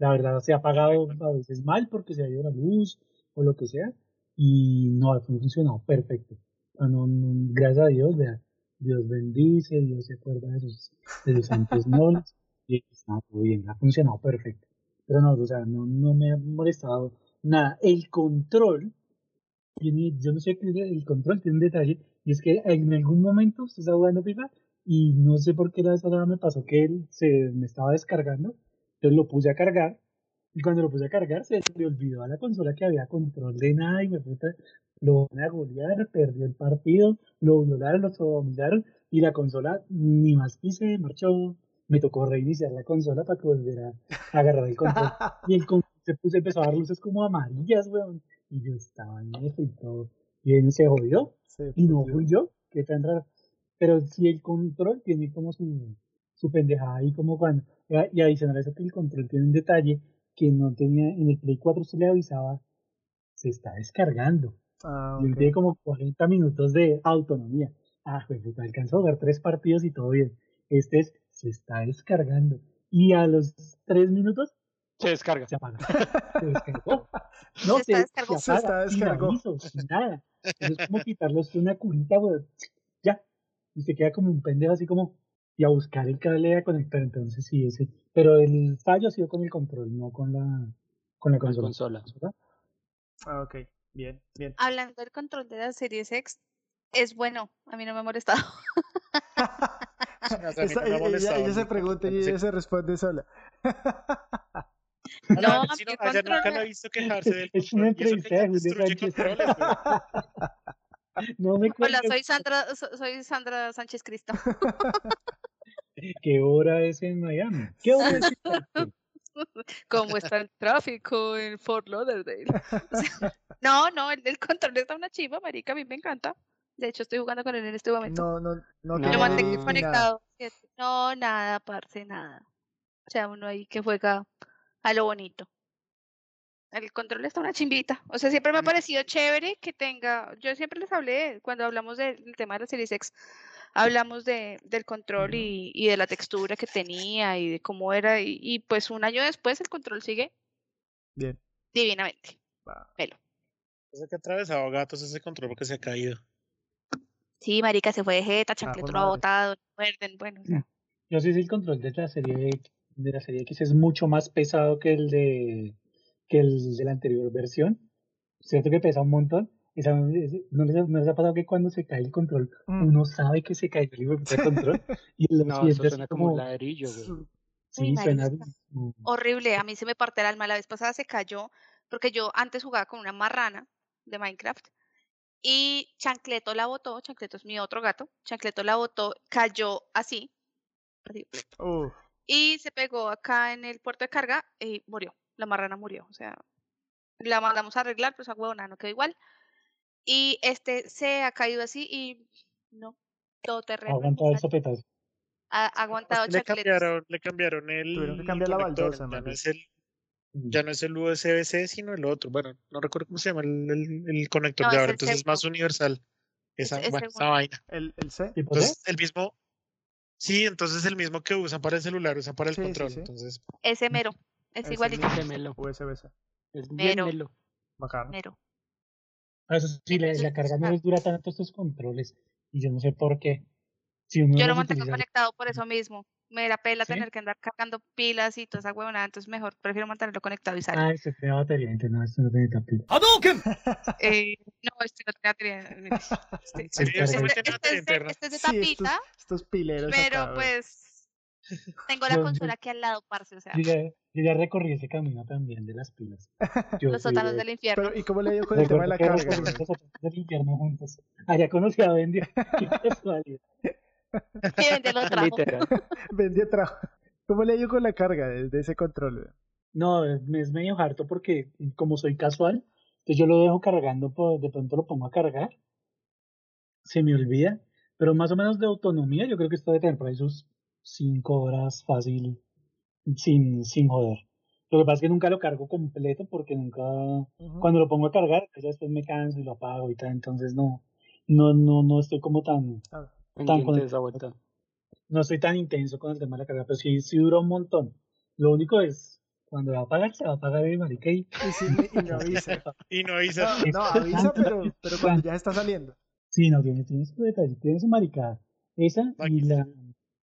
La verdad se ha apagado a veces mal porque se ha ido la luz o lo que sea, y no ha funcionado perfecto. No- no- gracias a Dios, vea, Dios bendice, Dios se acuerda de sus, de sus santos nobles, y está todo bien, ha funcionado perfecto. Pero no, o sea, no, no me ha molestado nada. El control, tiene, yo no sé qué, el control tiene un detalle, y es que en algún momento se está jugando FIFA, y no sé por qué la vez pasada me pasó que él se me estaba descargando, entonces lo puse a cargar, y cuando lo puse a cargar se le olvidó a la consola que había control de nada, y me puta, lo van a golear, perdió el partido, lo violaron, lo sodomizaron, y la consola ni más quise, marchó, me tocó reiniciar la consola para que volviera a agarrar el control. Y el control se puso, empezó a dar luces como amarillas, weón. Y yo estaba en eso y todo. Y él se jodió. Se Y no fui yo, qué tan raro. Pero sí el control tiene como su, su pendejada ahí como cuando. Y adicional a eso que el control tiene un detalle que no tenía, en el Play 4 se le avisaba, se está descargando. Ah, Y él tiene como 40 minutos de autonomía. Ah, pues alcanzó a jugar tres partidos y todo bien. Este es, se está descargando. Y a los tres minutos Se descarga. se apaga. Se descargó. No, Se se, está descargó. se apaga, Se está sin descargó. aviso, sin nada. Eso es como quitarlos de una curita, güey. Ya. Y se queda como un pendejo así como, y a buscar el cable a conectar. Entonces sí, ese. Pero el fallo ha sido con el control, no con la, con la Con consola. Ah, ok. Bien, bien. Hablando del control de la Series X, es bueno, a mí no me ha molestado. O sea, a mí Esa- no me ha ella, molestado ella se pregunta y ella se responde sola. No, No, no, sí, no, nunca la he visto quejarse del Es una control. Eso que entrevista de controles. No me Hola, soy Sandra, so- soy Sandra Sánchez Cristo. qué hora es en Miami. ¿Qué hora es en Miami? ¿Cómo está el tráfico en Fort Lauderdale? O sea, no, no, el del control está una chiva, marica, a mí me encanta. De hecho, estoy jugando con él en este momento. No, no, no Lo No. mantengo nada. conectado. siete. No, nada, parce, nada. O sea, uno ahí que juega a lo bonito. El control está una chimbita. O sea, siempre me ha parecido chévere que tenga. Yo siempre les hablé cuando hablamos del tema de la Series X. hablamos de, del control y, y de la textura que tenía y de cómo era. Y, y pues un año después el control sigue Bien. divinamente. va. Ese que ha atravesado gatos ese control porque se ha caído. Sí, marica, se fue de jeta, Ah, chancleto lo ha madre. botado, muerden, bueno. Yo sí sé el control de la serie de la serie X es mucho más pesado que el de que el de la anterior versión. Cierto que pesa un montón. Esa- es- ¿no, les, ha- no les ha pasado que cuando se cae el control, Mm. uno sabe que se cae el control? Y lo No, eso suena como un ladrillo, güey. Sí, suena. horrible, a mí se me parte el alma. La vez pasada se cayó porque yo antes jugaba con una marrana de Minecraft y Chancleto la botó, Chancleto es mi otro gato, Chancleto la botó, cayó así, así, Uf, y se pegó acá en el puerto de carga y murió, la marrana murió, o sea, la mandamos a arreglar, pero esa huevona no quedó igual. Y este se ha caído así y no, todo terreno. aguanta el sopetazo. Ha ha aguantado le cambiaron, le cambiaron el, Tuvieron que el cambiar la baldosa, ya más no es el, Mm. ya no es el USB-C, sino el otro. Bueno, no recuerdo cómo se llama el, el- el conector No, de es ahora, el entonces es más universal. Esa, es bueno, esa vaina. ¿El, el C? Entonces, el mismo, sí, entonces el mismo que usan para el celular, usan para el Sí, control. sí. Entonces, Ese mero, es Ese igualito, Ese melo. USB-C. Es bien Mero. melo. Bacano. mero. A Eso sí, la, la carga no les dura tanto estos controles. Y yo no sé por qué. Si uno Yo lo mantengo utiliza- conectado por eso mismo. Me da pela ¿Sí? tener que andar cargando pilas y toda esa huevonada, entonces mejor prefiero mantenerlo conectado y sale. Ah, este tiene batería, entonces no, este no tiene tapita. Eh, no, este no tiene batería. Este, este- este- este es de, este Sí, estos, tapita, estos pileros pero acá, pues tengo la Yo- yo- consola aquí al lado, parce, o sea, Yo ya, yo ya recorrí ese camino también de las pilas. Yo los sótanos de- del infierno. Pero, ¿y cómo le ido con el tema de la carga? los sótanos del infierno juntos. Allá conocí a Bendy. Y vende los trajo. Literal. Trabajo. ¿Cómo le ha ido con la carga de, de ese control? No, es, es medio harto porque como soy casual, entonces yo lo dejo cargando, por, de pronto lo pongo a cargar, se me olvida, pero más o menos de autonomía yo creo que esto debe tener por ahí sus 5 horas fácil, sin, sin joder. Lo que pasa es que nunca lo cargo completo porque nunca, cuando lo pongo a cargar, pues ya después me canso y lo apago y tal, entonces no, no, no, no estoy como tan, Ah, Pendiente de esa vuelta. no estoy tan intenso con el tema de la carga, pero sí, sí dura un montón. Lo único es, cuando va a apagar, se va a apagar el marica y Y, sí, y no avisa. y no avisa. No, no, avisa, pero, pero cuando ya está saliendo. Sí, no, tiene, tiene su detalle, tiene su maricada. Esa Aquí y la...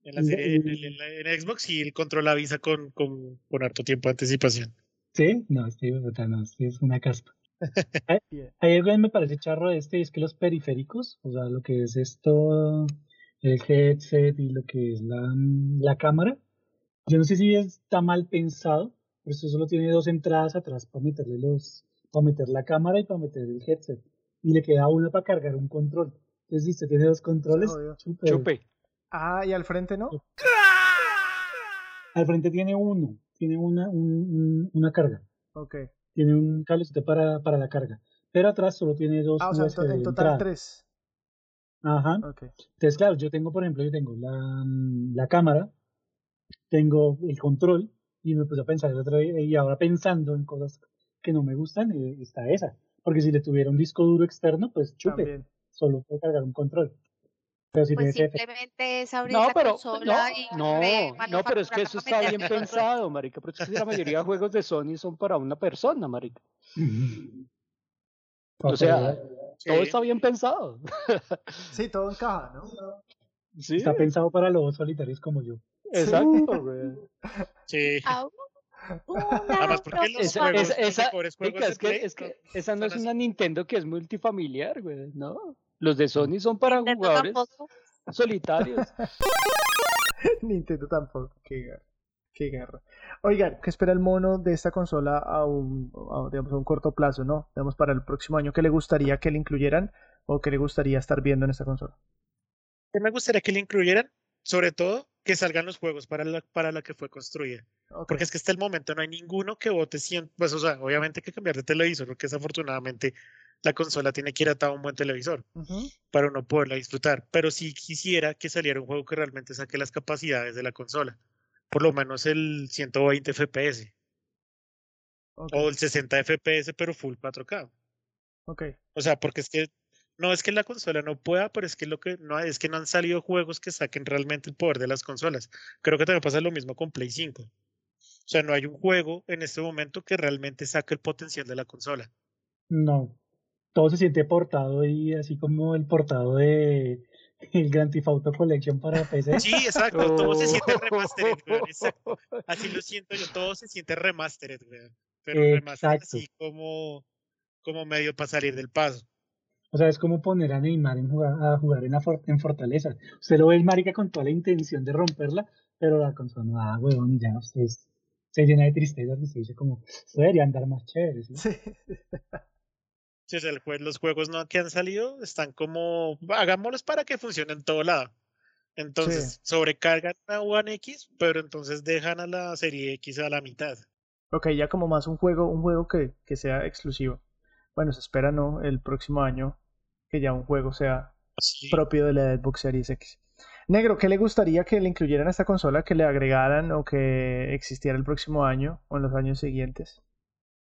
En la y serie, en, y- el- en la- en Xbox sí el control avisa con, con, con harto tiempo de anticipación. ¿Sí? No, puta, no, es una caspa. Que me parece charro este, y es que los periféricos, o sea, lo que es esto, el headset y lo que es la, la cámara, yo no sé si está mal pensado, pero esto solo tiene dos entradas atrás para meterle los, para meter la cámara y para meter el headset. Y le queda una para cargar un control. Entonces, si usted tiene dos controles, chupe. Chupe. Ah, y al frente no. Al frente tiene uno, tiene una, un- un- una carga, Ok. Tiene un cablecito para, para la carga. Pero atrás solo tiene dos Ah, o sea, en, to- total entrada. tres. Ajá. Entonces, claro, yo tengo, por ejemplo, yo tengo la, mm, la cámara, tengo el control, y me puse a pensar el otro día, y ahora pensando en cosas que no me gustan, eh, está esa. Porque si le tuviera un disco duro externo, pues chupe, También. solo puedo cargar un control. Pero si Pues simplemente es abrir No, la pero consola y no, re- no, no, pero es que eso está bien pensado, marica. Pero es que la mayoría de juegos de Sony son para una persona, marica. O sea, Sí. todo está bien pensado. Sí, todo encaja, ¿no? Sí, está pensado para los solitarios como yo. exacto, güey. Sí. Además, porque los Esa, juegos, esa, los esa- mejores juegos es que, es que no- esa no es una Nintendo que es multifamiliar, güey, ¿no? Los de Sony son para Nintendo jugadores tampoco. solitarios. Nintendo tampoco. Qué garra. Qué garra. Oigan, ¿qué espera el mono de esta consola a un, a, digamos, a un corto plazo, no? Digamos, para el próximo año, ¿qué le gustaría que le incluyeran o qué le gustaría estar viendo en esta consola? ¿Qué me gustaría que le incluyeran? Sobre todo, que salgan los juegos para la, para la que fue construida. Porque es que hasta el momento no hay ninguno que vote 100. Pues, o sea, obviamente hay que cambiar de televisor, porque desafortunadamente la consola tiene que ir atada a un buen televisor para uno poderla disfrutar. Pero sí quisiera que saliera un juego que realmente saque las capacidades de la consola. Por lo menos el 120 FPS o el 60 FPS, pero full 4K. Ok. O sea, porque es que no es que la consola no pueda, pero es que lo que no es que no han salido juegos que saquen realmente el poder de las consolas. Creo que también pasa lo mismo con Play 5. O sea, no hay un juego en este momento que realmente saque el potencial de la consola. No, todo se siente portado y así como el portado de el Grand Theft Auto Collection para PC. Sí, exacto, todo se siente Oh. remastered, weón, exacto. Así lo siento yo, todo se siente remastered, weón. Pero remastered así como, como medio para salir del paso. O sea, es como poner a Neymar en jugar, a jugar en, la for- en Fortaleza. Usted lo ve el marica con toda la intención de romperla, pero la consola no da, huevón, y ya usted es- se llena de tristeza y se dice como, debería andar más chévere, ¿sí? Sí. Sí, sea, el jue- los juegos no, que han salido están como, hagámoslos para que funcione en todo lado. Entonces, sobrecargan a One X, pero entonces dejan a la serie X a la mitad. Ok, ya como más un juego, un juego que, que sea exclusivo. Bueno, se espera, ¿no? El próximo año que ya un juego sea Sí. propio de la Xbox Series X. Negro, ¿qué le gustaría que le incluyeran a esta consola, que le agregaran o que existiera el próximo año o en los años siguientes?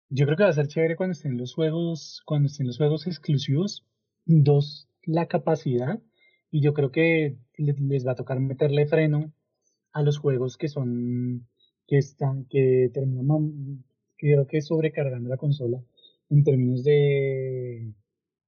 Yo creo que va a ser chévere cuando estén los juegos, cuando estén los juegos exclusivos. Dos, la capacidad. Y yo creo que le- les va a tocar meterle freno a los juegos que son, que están, que terminan, creo que sobrecargando la consola en términos de,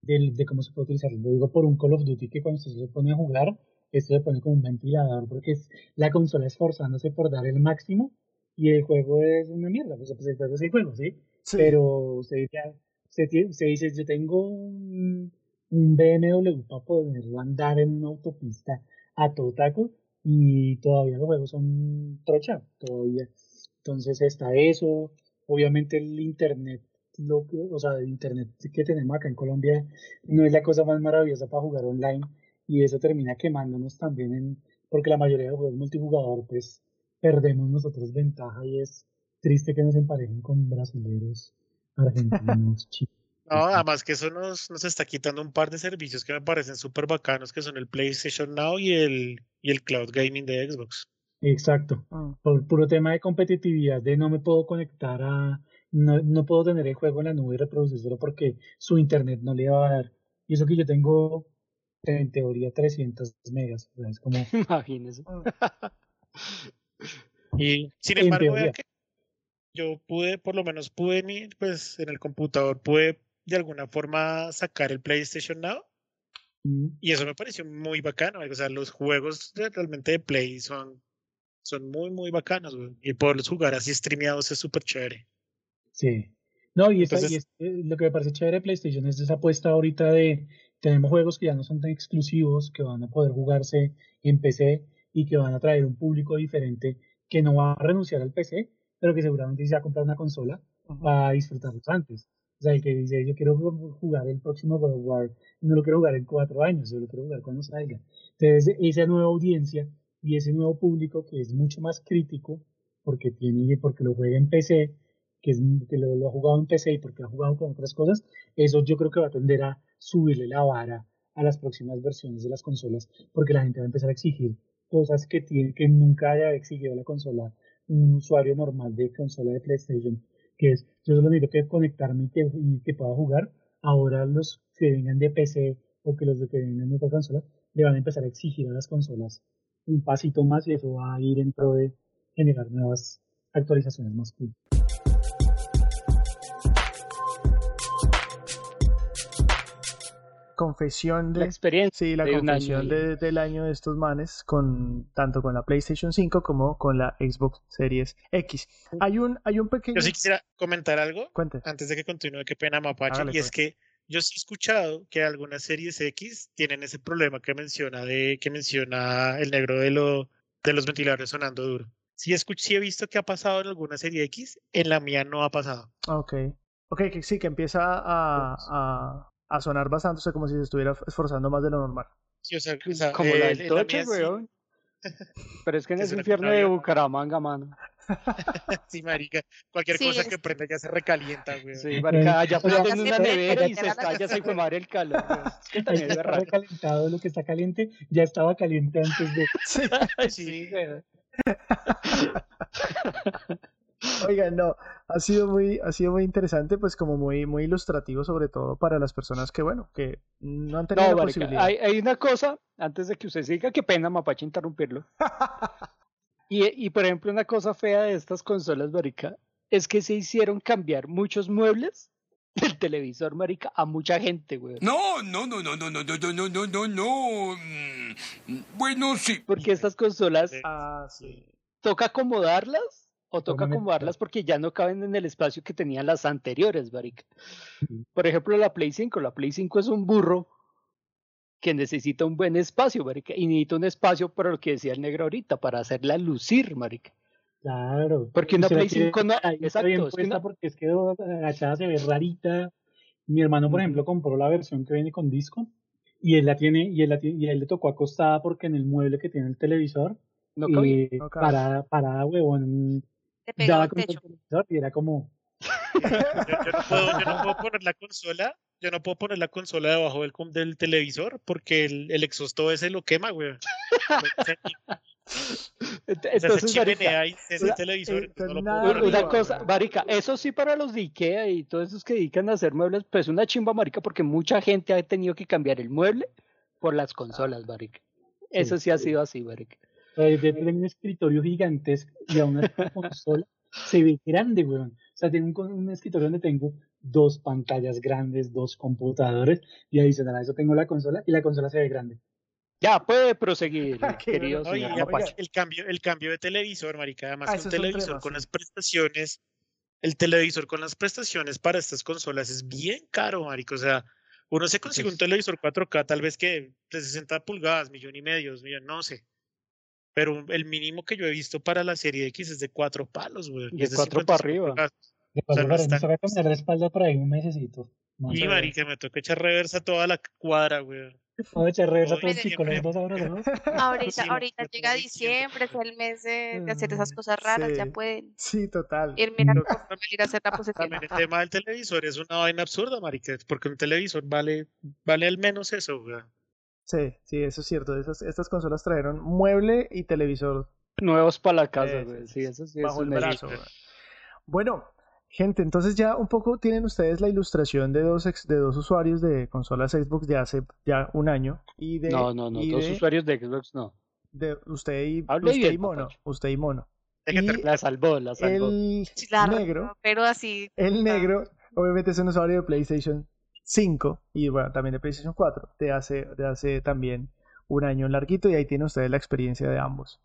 del- de cómo se puede utilizar. Lo digo por un Call of Duty que cuando se pone a jugar, esto se pone como un ventilador porque es la consola esforzándose por dar el máximo y el juego es una mierda. Pues, pues el es el juego, ¿sí? Pero usted, ya- usted, usted dice, yo tengo un, un BMW para poderlo andar en una autopista a todo taco y todavía los juegos son trocha, todavía. Entonces está eso, obviamente el internet, lo que, o sea, el internet que tenemos acá en Colombia no es la cosa más maravillosa para jugar online y eso termina quemándonos también en, porque la mayoría de los juegos multijugador pues perdemos nosotros ventaja y es triste que nos emparejen con brasileños, argentinos, chinos. No, además que eso nos, nos está quitando un par de servicios que me parecen súper bacanos, que son el PlayStation Now y el, y el Cloud Gaming de Xbox. Exacto. Mm. Por puro tema de competitividad, de no me puedo conectar a, no, no puedo tener el juego en la nube y reproducirlo porque su internet no le va a dar. Y eso que yo tengo, en teoría, 300 megas. o sea, es como, Imagínese. Y sin En embargo, teoría. vea que yo pude, por lo menos pude, en pues en el computador, pude de alguna forma sacar el PlayStation Now mm, y eso me pareció muy bacano. O sea, los juegos realmente de Play son, son muy, muy bacanos, güey. Y poderlos jugar así streameados es súper chévere. sí. No, y, esa- y Entonces- es- eh, lo que me parece chévere de PlayStation es esa apuesta ahorita de, tenemos juegos que ya no son tan exclusivos, que van a poder jugarse en PC y que van a traer un público diferente que no va a renunciar al PC, pero que seguramente se va a comprar una consola Ujú. para disfrutarlos antes. O sea, el que dice, yo quiero ju- jugar el próximo God of War, no lo quiero jugar en cuatro años, yo lo quiero jugar cuando salga. Entonces, esa nueva audiencia y ese nuevo público que es mucho más crítico, porque tiene, porque lo juega en PC, que, es, que lo, lo ha jugado en PC y porque ha jugado con otras cosas, eso yo creo que va a tender a subirle la vara a las próximas versiones de las consolas, porque la gente va a empezar a exigir cosas que, tiene, que nunca haya exigido la consola, un usuario normal de consola de PlayStation, que es, yo solo necesito que conectarme y que, y que pueda jugar. Ahora los que vengan de PC o que los que vengan de otra consola le van a empezar a exigir a las consolas un pasito más y eso va a ir en pro de generar nuevas actualizaciones más cool. Confesión La de... experiencia. Sí, la de confesión de- del año de estos manes, con tanto con la PlayStation 5 como con la Xbox Series X. Hay un, hay un pequeño... Yo sí quisiera comentar algo Cuente. antes de que continúe, qué pena Mapache, Hágale, y es pues. que yo sí he escuchado que algunas series X tienen ese problema que menciona de que menciona el negro de lo de los ventiladores sonando duro. Sí, escuch- sí he visto que ha pasado en alguna serie X, en la mía no ha pasado. Ok. Ok, que sí, que empieza a, a, a sonar bastante, o sea, como si se estuviera esforzando más de lo normal. Sí, o sea, o sea, Como la eh, del en la Toche, mía sí- weón. Pero es que en ese infierno de. Bucaramanga, mano. Sí, marica, cualquier Sí, cosa es- que prenda ya se recalienta, güey. Sí, marica, allá O sea, prenden una nevera y se estalla, se fue madre el calor. Es que también es está raro. recalentado, lo que está caliente ya estaba caliente antes de... Sí. Sí. Oigan, no, ha sido muy, ha sido muy interesante, pues como muy, muy ilustrativo, sobre todo para las personas que, bueno, que no han tenido No, la marica, posibilidad. hay, hay una cosa, antes de que usted siga, qué pena, Mapache, interrumpirlo. Y, y, por ejemplo, una cosa fea de estas consolas, marica, es que se hicieron cambiar muchos muebles del televisor, marica, a mucha gente, güey. No, no, no, no, no, no, no, no, no, no, no, no. Mm, Bueno, sí. Porque estas consolas Ah, sí. toca acomodarlas o toca acomodarlas porque ya no caben en el espacio que tenían las anteriores. Ujú. Por ejemplo, la Play 5. La Play 5 es un burro que necesita un buen espacio, marica. Y necesita un espacio para lo que decía el negro ahorita, para hacerla lucir, marica. Claro. Porque una Play quiere 5 no- exacto, bien es que una- porque es que agachada se ve rarita. Mi hermano, por ejemplo, compró la versión que viene con disco y él la tiene y él, la tiene- y a él le tocó acostada porque en el mueble que tiene el televisor No cabía. y No cabe. parada, parada, huevón, Te pegaba al el y era como Yo, yo no puedo, yo no puedo poner la consola, yo no puedo poner la consola debajo del, televisor porque el, el exhausto ese lo quema, güey. Entonces, una- cosa, marica, eso sí para los de Ikea y todos esos que dedican a hacer muebles, pues una chimba, marica, porque mucha gente ha tenido que cambiar el mueble por las consolas, marica. Eso sí ha sido así, marica. Eh, de tener un escritorio gigantesco y así la consola se ve grande, weón. O sea, tengo un, escritorio donde tengo dos pantallas grandes, dos computadores y adicional a eso tengo la consola y la consola se ve grande. Ya, puede proseguir, querido señor el cambio, el cambio de televisor, marica, además Ah, un televisor con sí. las prestaciones, el televisor con las prestaciones para estas consolas es bien caro, marica. O sea, uno se consigue un Pues- televisor 4K, tal vez que de 60 pulgadas, millón y medio, dos millón, no sé. Pero el mínimo que yo he visto para la serie X es de cuatro palos, güey. y De es de cuatro para 55 arriba. pulgadas. De sea, paso, no para está- toca de espalda por ahí un mesecito. No Y marica, me toca echar reversa toda la cuadra, güey. Vamos a echar reversa todo el dos ahora, dos. Ahorita, Sí, ahorita llega diciembre, es el mes de, de hacer esas Mm, cosas raras, ya sí. pueden Sí, total. ir mirando cómo ir a hacer la posesión. También el tema del televisor es una vaina absurda, marica, porque un televisor vale, vale al menos eso, güey. Sí, sí, eso es cierto. Esas, estas consolas trajeron mueble y televisor Nuevos para la casa, güey. sí, Sí, eso sí es bajo el un hecho. brazo. Bueno, gente, entonces ya un poco tienen ustedes la ilustración de dos ex- de dos usuarios de consolas Xbox de hace ya un año y de No, no, no, y dos de- usuarios de Xbox no. de usted y Hable usted bien, y mono, papacho. usted y mono. Y La salvó, la salvó. el negro, pero así. el negro, obviamente es un usuario de PlayStation 5 y bueno, también de PlayStation 4, de hace, de hace también un año larguito y ahí tiene ustedes la experiencia de ambos.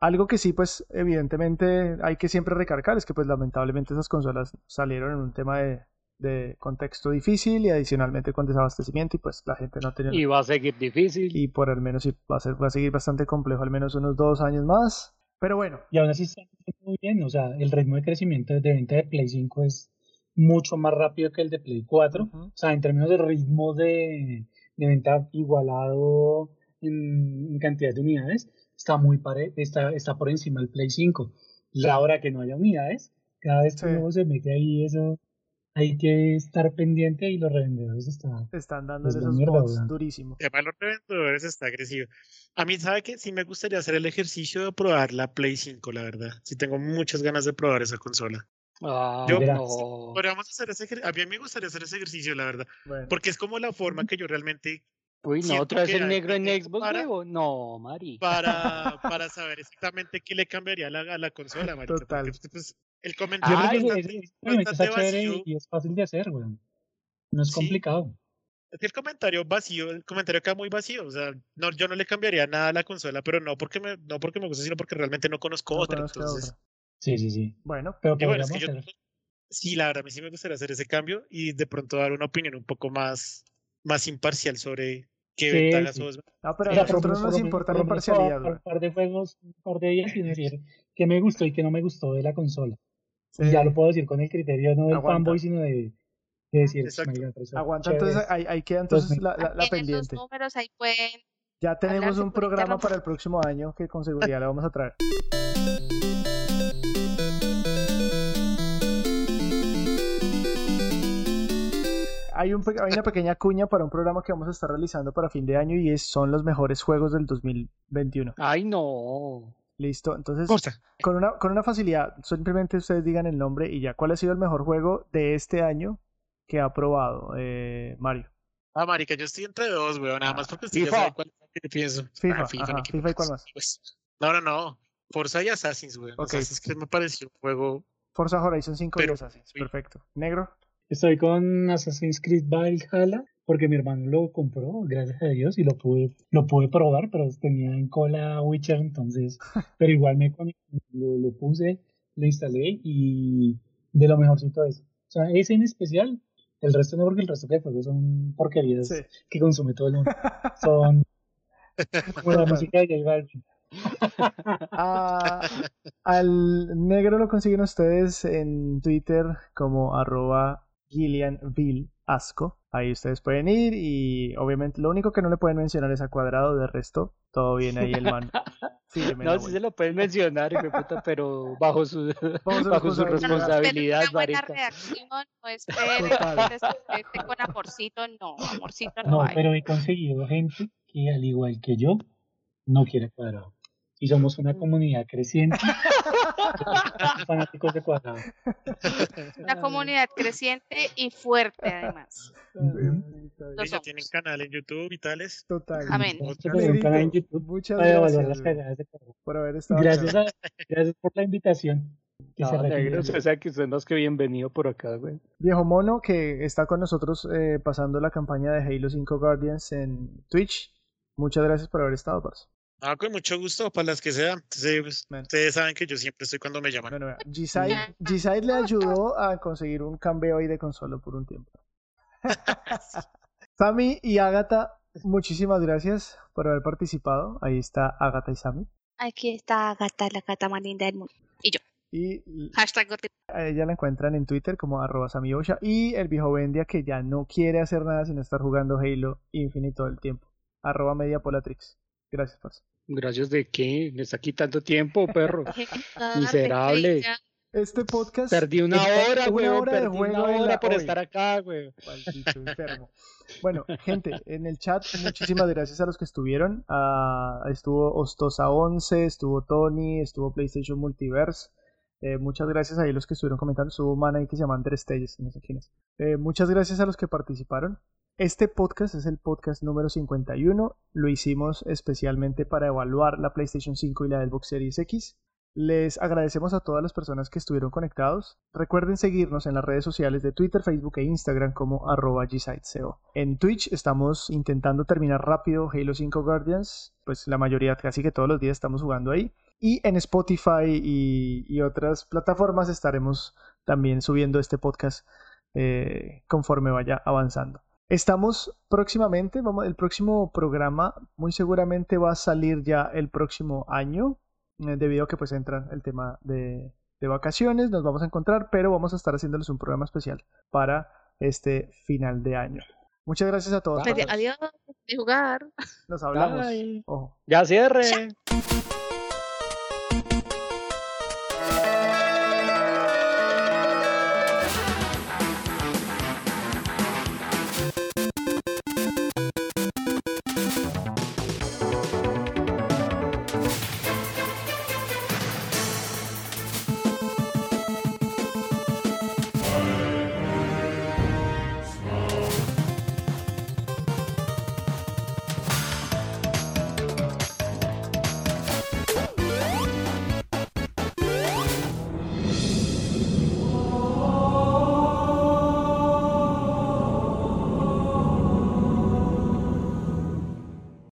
Algo que sí, pues evidentemente hay que siempre recargar es que pues lamentablemente esas consolas salieron en un tema de, de contexto difícil y adicionalmente con desabastecimiento y pues la gente no tenía... Y va a seguir difícil. Y por al menos sí, va a, ser, va a seguir bastante complejo, al menos unos dos años más. Pero bueno, Y aún así está muy bien, o sea, el ritmo de crecimiento de venta de Play 5 es mucho más rápido que el de Play 4. Ujú. O sea, en términos de ritmo de, de venta igualado en, en cantidad de unidades, está muy pare, está, está por encima del Play 5. La hora que no haya unidades, cada vez que Sí. uno se mete ahí, eso hay que estar pendiente y los revendedores están. están Pues la esos mierda, bots durísimo. El tema de los revendedores está agresivo. A mí, ¿sabe qué? Sí me gustaría hacer el ejercicio de probar la Play 5, la verdad. Sí tengo muchas ganas de probar esa consola. Ah, Yo- no. Podríamos hacer ese A mí me gustaría hacer ese ejercicio, la verdad. Bueno, Porque es como la forma que yo realmente Uy, no, otra vez el negro en Xbox, para- huevo. No, Mari. para, para saber exactamente qué le cambiaría a la, a la consola, porque, Total. pues, el Yo comentario es bastante, está bastante vacío. y es fácil de hacer, weón. No es Sí. complicado. Es que el comentario vacío, el comentario queda muy vacío. O sea, no, yo no le cambiaría nada a la consola, pero no porque me, no porque me guste, sino porque realmente no conozco no otra. Entonces, otra. Sí, sí, sí. Bueno, Pero bueno, es que yo, sí, la verdad, a mí sí me gustaría hacer ese cambio y de pronto dar una opinión un poco más, más imparcial sobre qué Sí, ventajas sí. o desventajas. no, pero a nosotros nos importa la imparcialidad. Un par de juegos, un par de días y decir qué me gustó y qué no me gustó de la consola. Y ya Sí. lo puedo decir con el criterio no del Aguanta. fanboy, sino de, de decir, Exacto. "Marica, me pareció Aguanta, chévere entonces ahí, ahí queda entonces me- la, la- la pendiente. números ahí pueden. Ya tenemos un programa para el próximo año que con seguridad le vamos a traer. Hay, un, hay una pequeña cuña para un programa que vamos a estar realizando para fin de año y es, son los mejores juegos del 2021. Ay, no. Listo, entonces Forza. con una, con una facilidad, simplemente ustedes digan el nombre y ya. ¿Cuál ha sido el mejor juego de este año que ha probado eh, Mario? Ah, marica, yo estoy entre dos, weón, nada más porque FIFA. sabe cuál que pienso. FIFA, Ah, FIFA, ajá, ni qué FIFA y cuál más. pues. No, no, no. Forza y Assassin's, weón. Ok. Assassin's Creed me pareció un juego... Forza Horizon 5 y Assassin's. sí. Perfecto. ¿Negro? Estoy con Assassin's Creed Valhalla porque mi hermano lo compró, gracias a Dios, y lo pude, lo pude probar, pero tenía en cola Witcher, entonces, pero igual me lo, lo puse, lo instalé y de lo mejorcito es. O sea, ese en especial, el resto no, porque el resto de juegos son porquerías Sí. que consume todo el mundo. Son como la música de J Balvin. Ah, al negro lo consiguen ustedes en Twitter como arroba Gillianville Asco. Ahí ustedes pueden ir y obviamente lo único que no le pueden mencionar es a cuadrado, de resto todo bien ahí el man. No, sí se lo pueden mencionar, hijo de puta, pero bajo su, Bajo su bajo su responsabilidad. una buena marica. reacción, no esperen Total. que se conecte con amorcito, no, amorcito no, No, hay. pero he conseguido gente que al igual que yo, no quiere cuadrado. Y somos una comunidad creciente. Fanáticos de cuadrado. Una comunidad creciente y fuerte además. Ya tienen canal en YouTube y tales. Total. Amén. Tenemos que tener un canal en YouTube Muchas gracias las güey, cagadas de cuadrado. por haber estado Gracias, acá. a- gracias por la invitación. Que se No, retire. negro, o sea que usted más que bienvenido por acá, güey. Viejo Mono que está con nosotros eh, pasando la campaña de Halo 5 Guardians en Twitch. Muchas gracias por haber estado, parce. Ah, con mucho gusto, para las que sean. Ustedes, pues, Bueno. ustedes saben que yo siempre estoy cuando me llaman. Bueno, G-Side le ayudó a conseguir un cambio ahí de consola por un tiempo. Sammy y Agatha, muchísimas gracias por haber participado. Ahí está Agatha y Sammy. Aquí está Gata, la gata más linda del mundo. Y Hashtag Goti- a ella la encuentran en Twitter como arroba samiosha. Y el viejo Bendia que ya no quiere hacer nada sino estar jugando Halo Infinite todo el tiempo. Arroba Mediapolatrix. Gracias, parce. Gracias de qué, me está quitando tiento, perro. Miserable. Este podcast... Perdí una hora, güey. una hora de Perdí juego una hora por hoy. estar acá, güey. Enfermo. Bueno, gente, en el chat, muchísimas gracias a los que estuvieron. Ah, estuvo Ostosa11, estuvo Tony, estuvo PlayStation Multiverse. Eh, muchas gracias a los que estuvieron comentando. Estuvo un man ahí que se llama Andrés Telles, no sé quién es. Eh, muchas gracias a los que participaron. Este podcast es el podcast número 51. Lo hicimos especialmente para evaluar la PlayStation 5 y la Xbox Series X. Les agradecemos a todas las personas que estuvieron conectados. Recuerden seguirnos en las redes sociales de Twitter, Facebook e Instagram como arroba. En Twitch estamos intentando terminar rápido Halo 5 Guardians, pues la mayoría, casi que todos los días estamos jugando ahí. Y en Spotify y, y otras plataformas estaremos también subiendo este podcast eh, conforme vaya avanzando. Estamos próximamente, vamos, el próximo programa muy seguramente va a salir ya el próximo año, eh, debido a que pues entra el tema de, de vacaciones, nos vamos a encontrar, pero vamos a estar haciéndoles un programa especial para este final de año. Muchas gracias a todos. Adiós, de jugar. Nos hablamos. Bye. Ojo. Ya cierre.